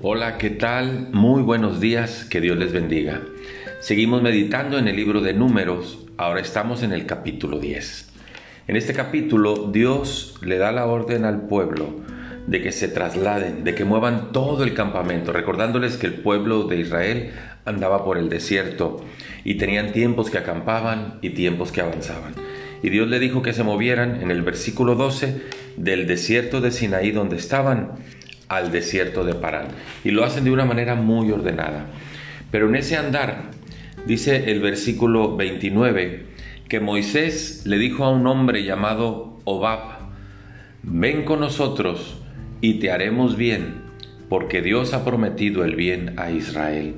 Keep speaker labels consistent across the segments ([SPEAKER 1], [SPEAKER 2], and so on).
[SPEAKER 1] Hola, ¿qué tal? Muy buenos días, que Dios les bendiga. Seguimos meditando en el libro de números, ahora estamos en el capítulo 10. En este capítulo Dios le da la orden al pueblo de que se trasladen, de que muevan todo el campamento, recordándoles que el pueblo de Israel andaba por el desierto y tenían tiempos que acampaban y tiempos que avanzaban. Y Dios le dijo que se movieran en el versículo 12 del desierto de Sinaí donde estaban al desierto de Parán. Y lo hacen de una manera muy ordenada. Pero en ese andar, dice el versículo 29, que Moisés le dijo a un hombre llamado Obab, ven con nosotros y te haremos bien, porque Dios ha prometido el bien a Israel.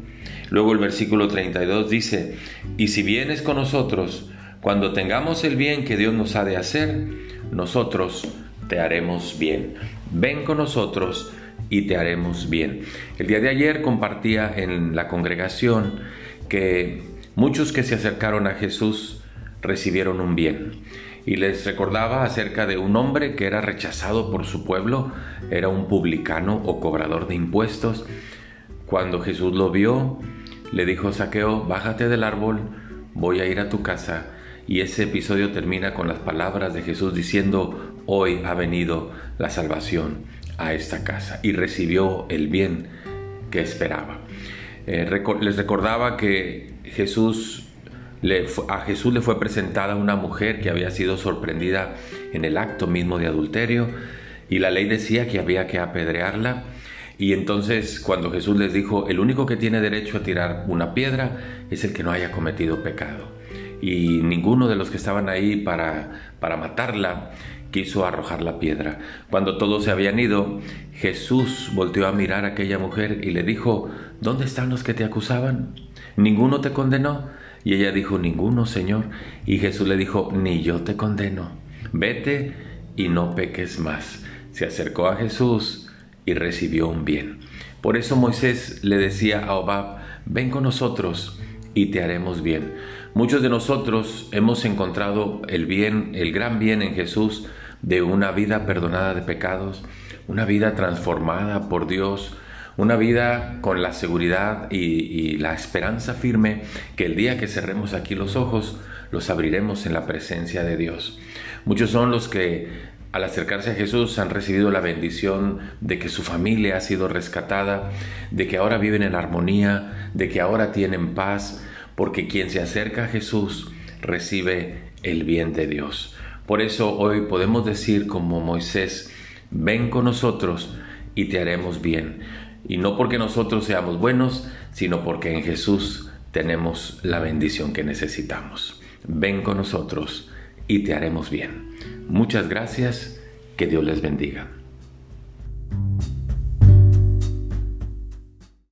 [SPEAKER 1] Luego el versículo 32 dice, y si vienes con nosotros, cuando tengamos el bien que Dios nos ha de hacer, nosotros te haremos bien. Ven con nosotros y te haremos bien. El día de ayer compartía en la congregación que muchos que se acercaron a Jesús recibieron un bien. Y les recordaba acerca de un hombre que era rechazado por su pueblo, era un publicano o cobrador de impuestos. Cuando Jesús lo vio, le dijo, Saqueo, bájate del árbol, voy a ir a tu casa. Y ese episodio termina con las palabras de Jesús diciendo, hoy ha venido la salvación a esta casa y recibió el bien que esperaba. Eh, les recordaba que Jesús a Jesús le fue presentada una mujer que había sido sorprendida en el acto mismo de adulterio y la ley decía que había que apedrearla. Y entonces cuando Jesús les dijo, el único que tiene derecho a tirar una piedra es el que no haya cometido pecado. Y ninguno de los que estaban ahí para, para matarla quiso arrojar la piedra. Cuando todos se habían ido, Jesús volteó a mirar a aquella mujer y le dijo, ¿dónde están los que te acusaban? ¿Ninguno te condenó? Y ella dijo, ninguno, Señor. Y Jesús le dijo, ni yo te condeno. Vete y no peques más. Se acercó a Jesús y recibió un bien. Por eso Moisés le decía a Obab, ven con nosotros y te haremos bien. Muchos de nosotros hemos encontrado el bien, el gran bien en Jesús de una vida perdonada de pecados, una vida transformada por Dios, una vida con la seguridad y, la esperanza firme que el día que cerremos aquí los ojos, los abriremos en la presencia de Dios. Muchos son los que al acercarse a Jesús han recibido la bendición de que su familia ha sido rescatada, de que ahora viven en armonía, de que ahora tienen paz, porque quien se acerca a Jesús recibe el bien de Dios. Por eso hoy podemos decir como Moisés, ven con nosotros y te haremos bien. Y no porque nosotros seamos buenos, sino porque en Jesús tenemos la bendición que necesitamos. Ven con nosotros y te haremos bien. Muchas gracias, que Dios les bendiga.